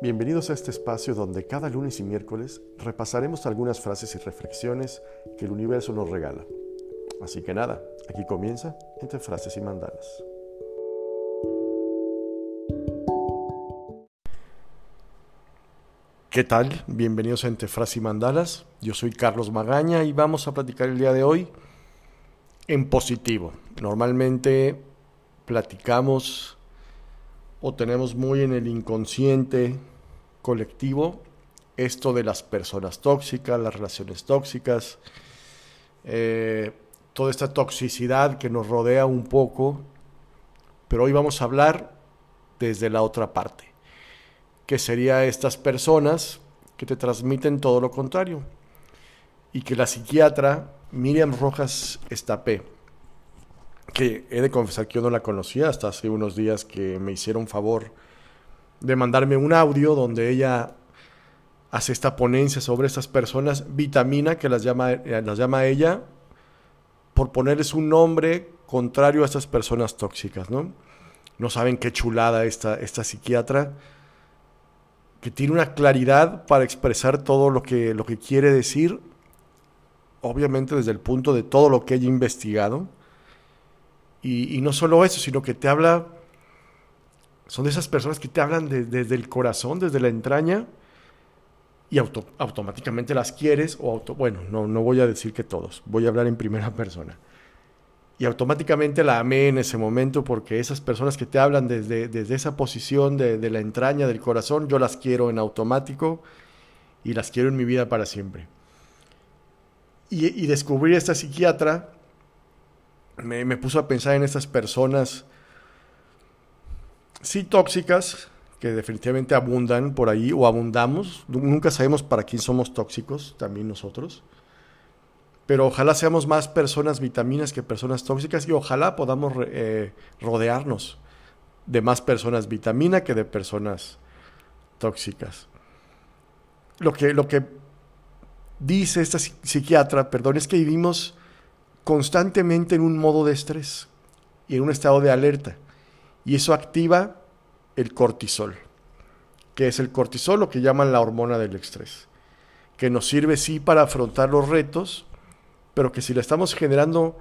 Bienvenidos a este espacio donde cada lunes y miércoles repasaremos algunas frases y reflexiones que el universo nos regala. Así que nada, aquí comienza entre frases y mandalas. ¿Qué tal? Bienvenidos a Entre Frases y Mandalas. Yo soy Carlos Magaña y vamos a platicar el día de hoy en positivo. Normalmente platicamos o tenemos muy en el inconsciente colectivo esto de las personas tóxicas, las relaciones tóxicas, eh, toda esta toxicidad que nos rodea un poco, pero hoy vamos a hablar desde la otra parte, que sería estas personas que te transmiten todo lo contrario y que la psiquiatra Miriam Rojas Estapé, que he de confesar que yo no la conocía hasta hace unos días que me hicieron favor de mandarme un audio donde ella hace esta ponencia sobre estas personas, vitamina, que las llama, eh, las llama ella, por ponerles un nombre contrario a estas personas tóxicas, ¿no? No saben qué chulada esta, esta psiquiatra, que tiene una claridad para expresar todo lo que, lo que quiere decir, obviamente desde el punto de todo lo que ella ha investigado, y, no solo eso, sino que te habla, son de esas personas que te hablan desde el corazón, desde la entraña, y automáticamente las quieres, o auto, bueno, no, no voy a decir que todos, voy a hablar en primera persona. Y automáticamente la amé en ese momento porque esas personas que te hablan desde, desde esa posición de, la entraña, del corazón, yo las quiero en automático y las quiero en mi vida para siempre. Y, y descubrir esta psiquiatra me, puso a pensar en estas personas, sí tóxicas, que definitivamente abundan por ahí o abundamos. Nunca sabemos para quién somos tóxicos, también nosotros. Pero ojalá seamos más personas vitaminas que personas tóxicas y ojalá podamos eh, rodearnos de más personas vitamina que de personas tóxicas. Lo que, lo que dice esta psiquiatra, perdón, es que vivimos constantemente en un modo de estrés y en un estado de alerta. Y eso activa el cortisol, que es el cortisol, lo que llaman la hormona del estrés, que nos sirve sí para afrontar los retos, pero que si la estamos generando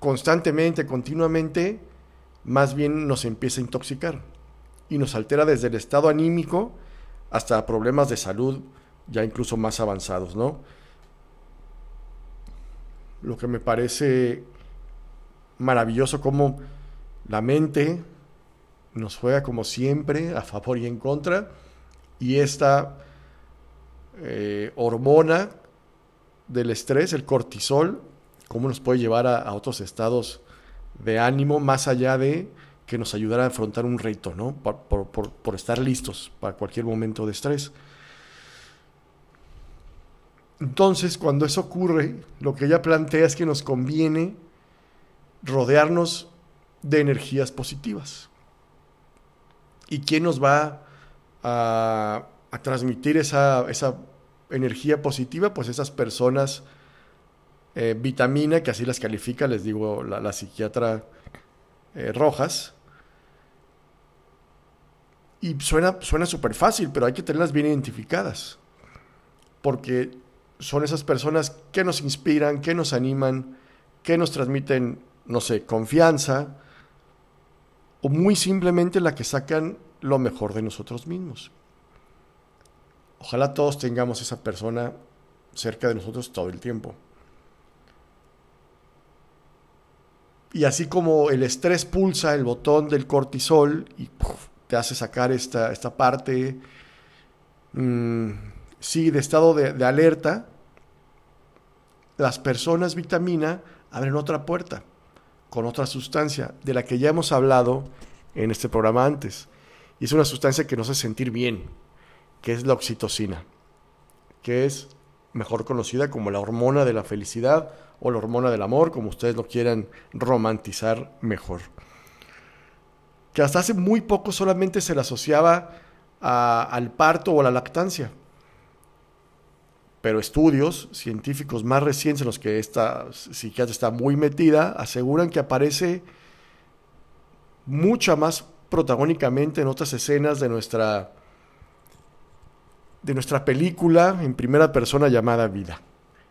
constantemente, continuamente, más bien nos empieza a intoxicar y nos altera desde el estado anímico hasta problemas de salud ya incluso más avanzados, ¿no? Lo que me parece maravilloso como la mente nos juega como siempre a favor y en contra y esta eh, hormona del estrés, el cortisol, cómo nos puede llevar a, otros estados de ánimo más allá de que nos ayudara a afrontar un reto, ¿no? por estar listos para cualquier momento de estrés. Entonces, cuando eso ocurre, lo que ella plantea es que nos conviene rodearnos de energías positivas. ¿Y quién nos va a, transmitir esa, energía positiva? Pues esas personas eh, vitamina, que así las califica, les digo, la, psiquiatra eh, Rojas. Y suena súper fácil, pero hay que tenerlas bien identificadas. Porque son esas personas que nos inspiran, que nos animan, que nos transmiten, no sé, confianza, o muy simplemente la que sacan lo mejor de nosotros mismos. Ojalá todos tengamos esa persona cerca de nosotros todo el tiempo. Y así como el estrés pulsa el botón del cortisol y te hace sacar esta, esta parte, mmm, sí, de estado de, alerta, las personas vitamina abren otra puerta con otra sustancia de la que ya hemos hablado en este programa antes. Y es una sustancia que nos hace sentir bien, que es la oxitocina, que es mejor conocida como la hormona de la felicidad o la hormona del amor, como ustedes lo quieran romantizar mejor. Que hasta hace muy poco solamente se le asociaba al parto o a la lactancia pero estudios científicos más recientes en los que esta psiquiatra está muy metida aseguran que aparece mucha más protagónicamente en otras escenas de nuestra de nuestra película en primera persona llamada vida.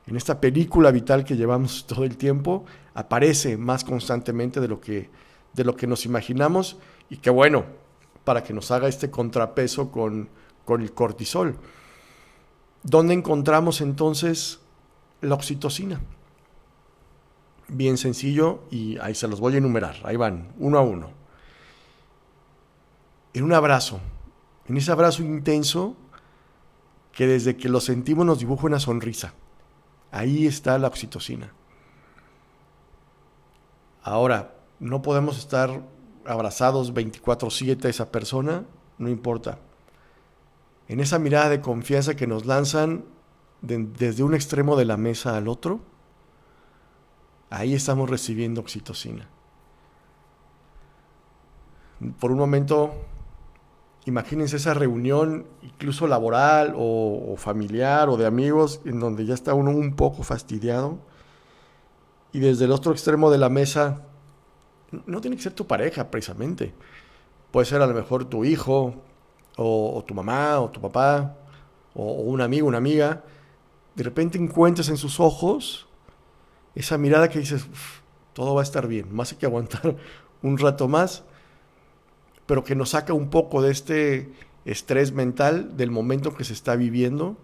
En esta película vital que llevamos todo el tiempo, aparece más constantemente de lo que, de lo que nos imaginamos y que bueno, para que nos haga este contrapeso con, con el cortisol. ¿Dónde encontramos entonces la oxitocina? Bien sencillo y ahí se los voy a enumerar, ahí van, uno a uno. En un abrazo, en ese abrazo intenso que desde que lo sentimos nos dibuja una sonrisa. Ahí está la oxitocina. Ahora, no podemos estar abrazados 24/7 a esa persona, no importa. En esa mirada de confianza que nos lanzan desde un extremo de la mesa al otro, ahí estamos recibiendo oxitocina. Por un momento imagínense esa reunión, incluso laboral o, familiar o de amigos, en donde ya está uno un poco fastidiado. Y desde el otro extremo de la mesa, no tiene que ser tu pareja precisamente. Puede ser a lo mejor tu hijo, o, tu mamá, o tu papá, o, un amigo, una amiga. De repente encuentras en sus ojos esa mirada que dices, todo va a estar bien, más hay que aguantar un rato más pero que nos saca un poco de este estrés mental del momento que se está viviendo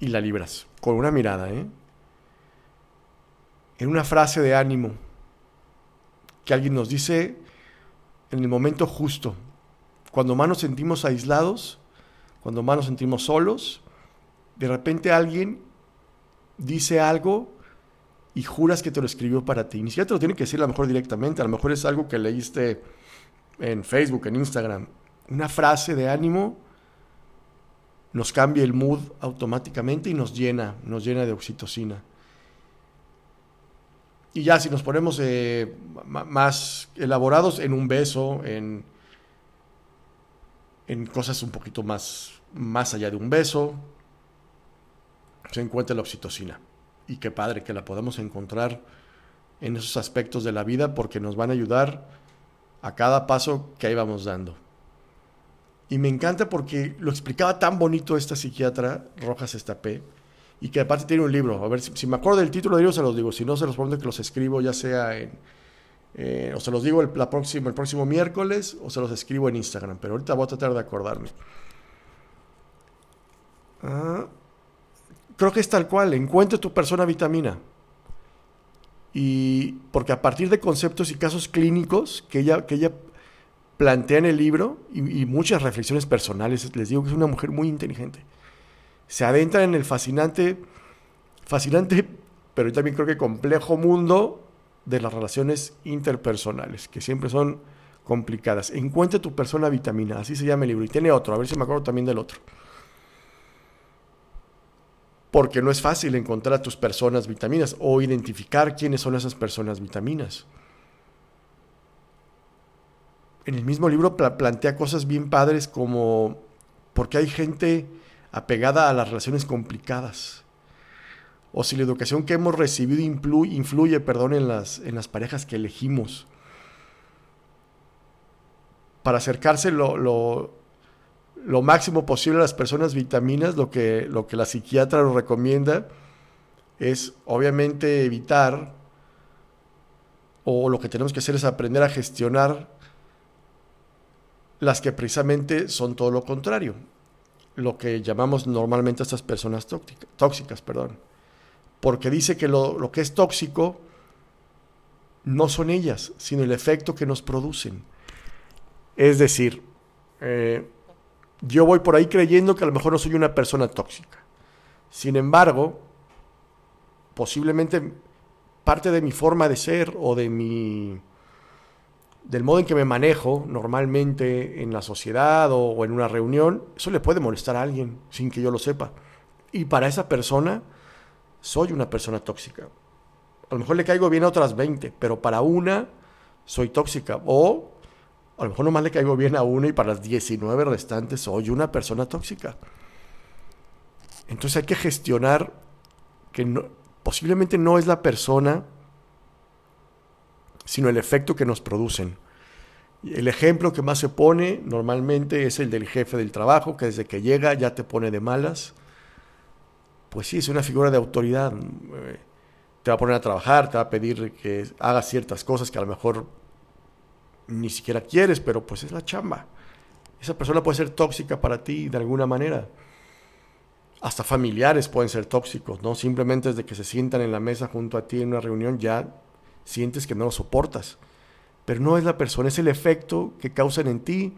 y la libras, con una mirada, ¿eh? en una frase de ánimo que alguien nos dice en el momento justo, cuando más nos sentimos aislados, cuando más nos sentimos solos, de repente alguien dice algo y juras que te lo escribió para ti. Ni siquiera te lo tiene que decir a lo mejor directamente, a lo mejor es algo que leíste en Facebook, en Instagram, una frase de ánimo nos cambia el mood automáticamente y nos llena, nos llena de oxitocina. Y ya si nos ponemos eh, más elaborados en un beso, en, en cosas un poquito más, más allá de un beso, se encuentra la oxitocina. Y qué padre que la podamos encontrar en esos aspectos de la vida porque nos van a ayudar a cada paso que íbamos dando. Y me encanta porque lo explicaba tan bonito esta psiquiatra, Rojas Estapé, y que aparte tiene un libro. A ver, si, me acuerdo del título de libro se los digo, si no se los pongo que los escribo ya sea en... Eh, o se los digo el, la próximo, el próximo miércoles o se los escribo en Instagram, pero ahorita voy a tratar de acordarme. Ah, creo que es tal cual, encuentre tu persona vitamina y porque a partir de conceptos y casos clínicos que ella, que ella plantea en el libro y, muchas reflexiones personales, les digo que es una mujer muy inteligente, se adentra en el fascinante, fascinante, pero también creo que complejo mundo de las relaciones interpersonales, que siempre son complicadas. Encuentra tu persona vitamina, así se llama el libro, y tiene otro, a ver si me acuerdo también del otro porque no es fácil encontrar a tus personas vitaminas o identificar quiénes son esas personas vitaminas. En el mismo libro plantea cosas bien padres como porque hay gente apegada a las relaciones complicadas. O si la educación que hemos recibido influye, perdón, en, las, en las parejas que elegimos. Para acercarse lo, lo máximo posible a las personas vitaminas, lo que, lo que la psiquiatra nos recomienda es obviamente evitar, o lo que tenemos que hacer es aprender a gestionar las que precisamente son todo lo contrario, lo que llamamos normalmente a estas personas tóxicas perdón. Porque dice que lo, lo que es tóxico no son ellas, sino el efecto que nos producen. Es decir, eh, yo voy por ahí creyendo que a lo mejor no soy una persona tóxica. Sin embargo, posiblemente parte de mi forma de ser o de mi del modo en que me manejo normalmente en la sociedad o, en una reunión, eso le puede molestar a alguien sin que yo lo sepa. Y para esa persona soy una persona tóxica. A lo mejor le caigo bien a otras 20, pero para una soy tóxica. O a lo mejor nomás le caigo bien a uno y para las 19 restantes soy una persona tóxica. Entonces hay que gestionar que posiblemente no es la persona, sino el efecto que nos producen. El ejemplo que más se pone normalmente es el del jefe del trabajo, que desde que llega ya te pone de malas. Pues sí, es una figura de autoridad. Eh, te va a poner a trabajar, te va a pedir que hagas ciertas cosas que a lo mejor ni siquiera quieres, pero pues es la chamba. Esa persona puede ser tóxica para ti de alguna manera. Hasta familiares pueden ser tóxicos, ¿no? Simplemente desde que se sientan en la mesa junto a ti en una reunión ya sientes que no lo soportas. Pero no es la persona, es el efecto que causan en ti,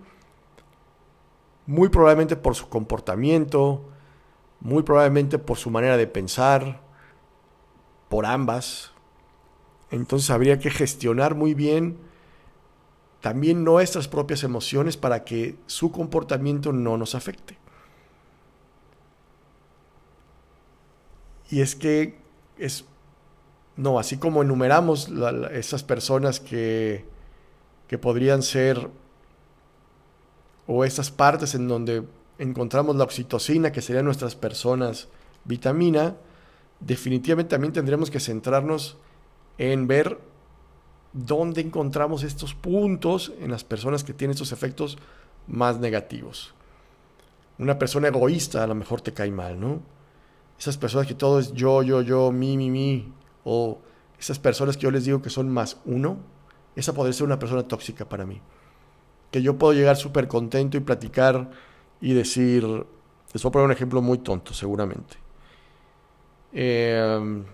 muy probablemente por su comportamiento, muy probablemente por su manera de pensar, por ambas. Entonces habría que gestionar muy bien también nuestras propias emociones para que su comportamiento no nos afecte. Y es que es, no, así como enumeramos esas personas que, que podrían ser, o esas partes en donde encontramos la oxitocina, que serían nuestras personas vitamina, definitivamente también tendríamos que centrarnos en ver dónde encontramos estos puntos en las personas que tienen estos efectos más negativos. Una persona egoísta a lo mejor te cae mal, ¿no? Esas personas que todo es yo, yo, yo, mi, mi, mi, o esas personas que yo les digo que son más uno, esa podría ser una persona tóxica para mí. Que yo puedo llegar súper contento y platicar y decir, les voy a poner un ejemplo muy tonto seguramente. Eh,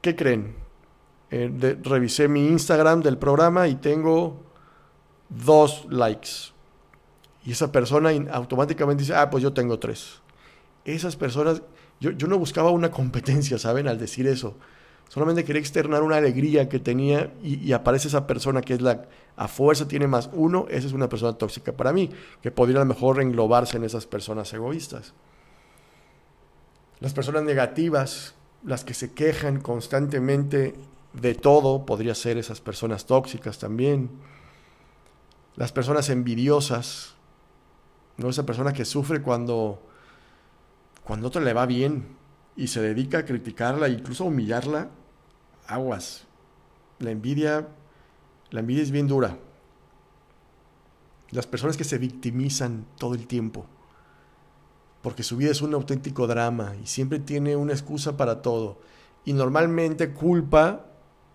¿Qué creen? Eh, revisé mi Instagram del programa y tengo dos likes. Y esa persona automáticamente dice, ah, pues yo tengo tres. Esas personas, yo, yo no buscaba una competencia, ¿saben? Al decir eso. Solamente quería externar una alegría que tenía y, aparece esa persona que es la, a fuerza tiene más uno, esa es una persona tóxica para mí, que podría a lo mejor englobarse en esas personas egoístas. Las personas negativas, las que se quejan constantemente de todo, podría ser esas personas tóxicas también. Las personas envidiosas, ¿no? Esa persona que sufre cuando, cuando otro le va bien y se dedica a criticarla, incluso a humillarla, aguas. La envidia, la envidia es bien dura. Las personas que se victimizan todo el tiempo, porque su vida es un auténtico drama y siempre tiene una excusa para todo. Y normalmente culpa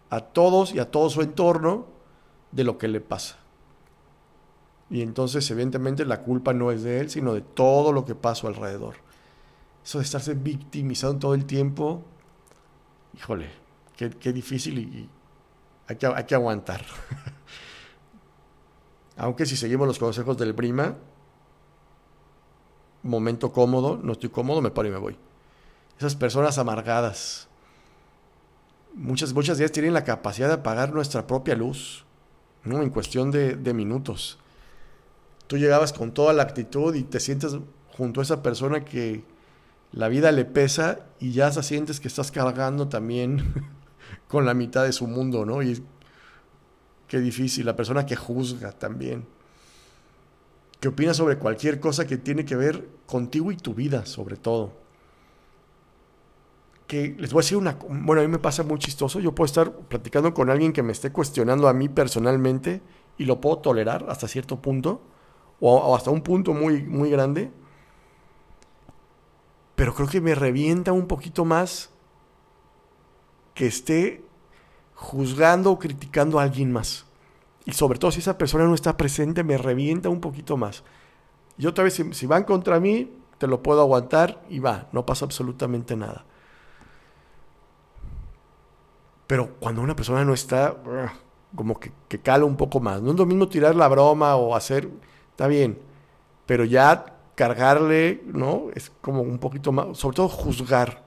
a todos y a todo su entorno de lo que le pasa. Y entonces evidentemente la culpa no es de él, sino de todo lo que pasa alrededor. Eso de estarse victimizando todo el tiempo, híjole, qué, difícil y, hay, que, hay que aguantar. Aunque si seguimos los consejos del Brima, momento cómodo, no estoy cómodo, me paro y me voy. Esas personas amargadas, muchas, muchas días tienen la capacidad de apagar nuestra propia luz, ¿no? En cuestión de, de minutos. Tú llegabas con toda la actitud y te sientes junto a esa persona que la vida le pesa y ya se sientes que estás cargando también con la mitad de su mundo, ¿no? Y qué difícil, la persona que juzga también, que opina sobre cualquier cosa que tiene que ver contigo y tu vida, sobre todo que les voy a decir una, bueno, a mí me pasa muy chistoso, yo puedo estar platicando con alguien que me esté cuestionando a mí personalmente y lo puedo tolerar hasta cierto punto, o, hasta un punto muy, muy grande, pero creo que me revienta un poquito más que esté juzgando o criticando a alguien más. Y sobre todo si esa persona no está presente, me revienta un poquito más. Y otra vez, si, van contra mí, te lo puedo aguantar y va, no pasa absolutamente nada. Pero cuando una persona no está, como que, que, cala un poco más. No es lo mismo tirar la broma o hacer, está bien, pero ya cargarle, ¿no? Es como un poquito más, sobre todo juzgar.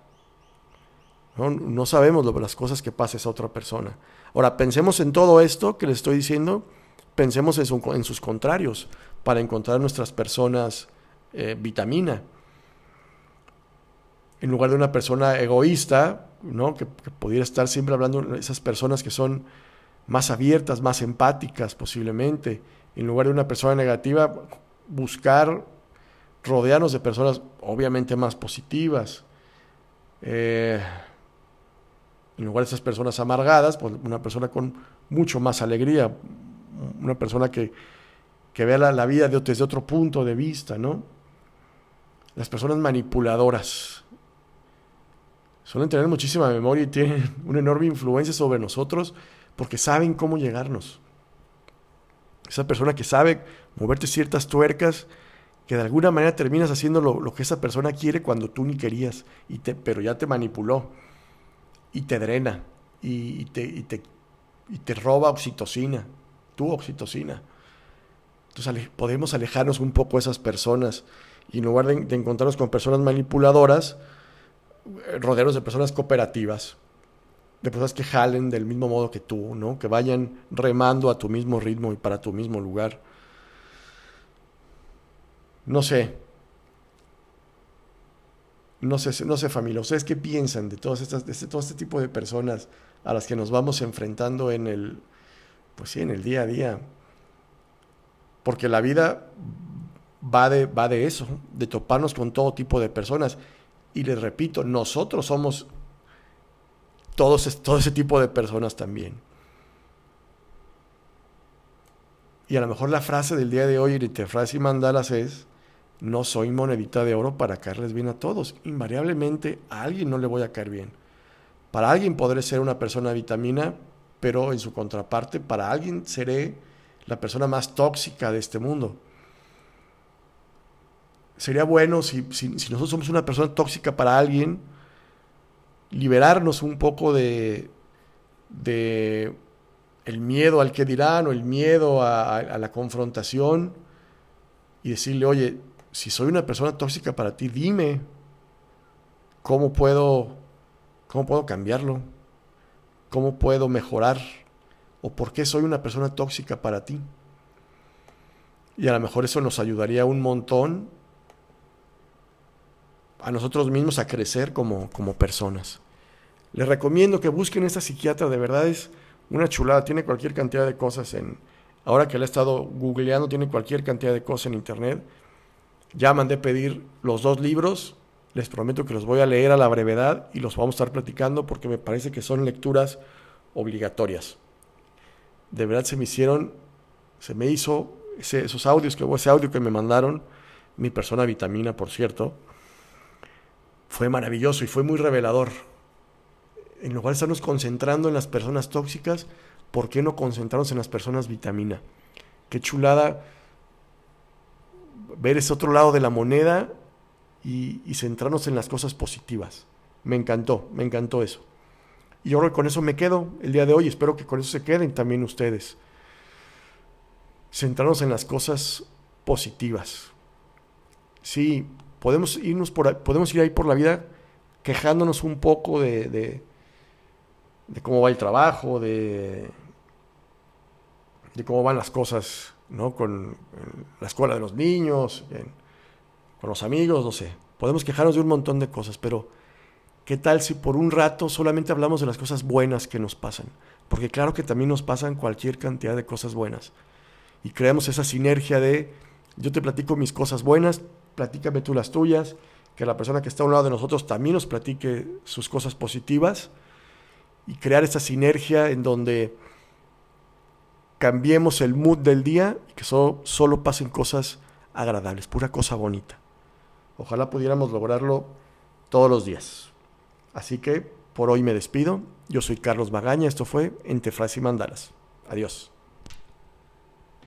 No, no sabemos las cosas que pasa a esa otra persona. Ahora, pensemos en todo esto que les estoy diciendo, pensemos en, sus contrarios para encontrar nuestras personas eh, vitamina. En lugar de una persona egoísta, ¿no? Que, pudiera estar siempre hablando de esas personas que son más abiertas, más empáticas posiblemente, en lugar de una persona negativa, buscar rodearnos de personas obviamente más positivas. Eh, en lugar de esas personas amargadas, pues una persona con mucho más alegría, una persona que, que vea la, vida desde otro punto de vista, ¿no? Las personas manipuladoras suelen tener muchísima memoria y tienen una enorme influencia sobre nosotros porque saben cómo llegarnos. Esa persona que sabe moverte ciertas tuercas que de alguna manera terminas haciendo lo, que esa persona quiere cuando tú ni querías, y te, pero ya te manipuló y te drena y, te, y, te, y te roba oxitocina, tu oxitocina. Entonces podemos alejarnos un poco de esas personas y en lugar de, encontrarnos con personas manipuladoras, rodearnos de personas cooperativas, de personas que jalen del mismo modo que tú, ¿no? que vayan remando a tu mismo ritmo y para tu mismo lugar. No sé. No sé, no sé familia, ¿ustedes qué piensan de, de este, todo este tipo de personas a las que nos vamos enfrentando en el, pues sí, en el día a día? Porque la vida va de, va de eso, de toparnos con todo tipo de personas. Y les repito, nosotros somos todos, todo ese tipo de personas también. Y a lo mejor la frase del día de hoy, entre frase y mandalas, es, no soy monedita de oro para caerles bien a todos. Invariablemente a alguien no le voy a caer bien. Para alguien podré ser una persona vitamina, pero en su contraparte, para alguien seré la persona más tóxica de este mundo. Sería bueno si, si, nosotros somos una persona tóxica para alguien, liberarnos un poco de, de el miedo al que dirán o el miedo a la confrontación y decirle, oye, si soy una persona tóxica para ti, dime cómo puedo, cómo puedo cambiarlo, cómo puedo mejorar o por qué soy una persona tóxica para ti. Y a lo mejor eso nos ayudaría un montón a nosotros mismos a crecer como, como personas. Les recomiendo que busquen esta psiquiatra, de verdad es una chulada, tiene cualquier cantidad de cosas en... Ahora que la he estado googleando, tiene cualquier cantidad de cosas en internet ya mandé pedir los dos libros, les prometo que los voy a leer a la brevedad y los vamos a estar platicando porque me parece que son lecturas obligatorias. De verdad se me hicieron, se me hizo esos audios, que, ese audio que me mandaron, mi persona vitamina, por cierto, fue maravilloso y fue muy revelador. En lugar de estarnos concentrando en las personas tóxicas, ¿por qué no concentrarnos en las personas vitamina? Qué chulada ver ese otro lado de la moneda y, centrarnos en las cosas positivas. Me encantó, me encantó eso. Y yo con eso me quedo el día de hoy. Espero que con eso se queden también ustedes. Centrarnos en las cosas positivas. Sí, podemos irnos por podemos ir ahí por la vida quejándonos un poco de, de, de cómo va el trabajo, de, de cómo van las cosas ¿no? Con la escuela de los niños, con los amigos, no sé. Podemos quejarnos de un montón de cosas, pero ¿qué tal si por un rato solamente hablamos de las cosas buenas que nos pasan? Porque claro que también nos pasan cualquier cantidad de cosas buenas. Y creamos esa sinergia de yo te platico mis cosas buenas, platícame tú las tuyas, que la persona que está a un lado de nosotros también nos platique sus cosas positivas y crear esa sinergia en donde cambiemos el mood del día y que solo, solo pasen cosas agradables, pura cosa bonita. Ojalá pudiéramos lograrlo todos los días. Así que por hoy me despido. Yo soy Carlos Magaña. Esto fue Entre Frases y Mandalas. Adiós.